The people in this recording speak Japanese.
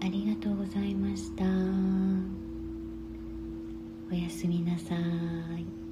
ありがとうございました。おやすみなさい。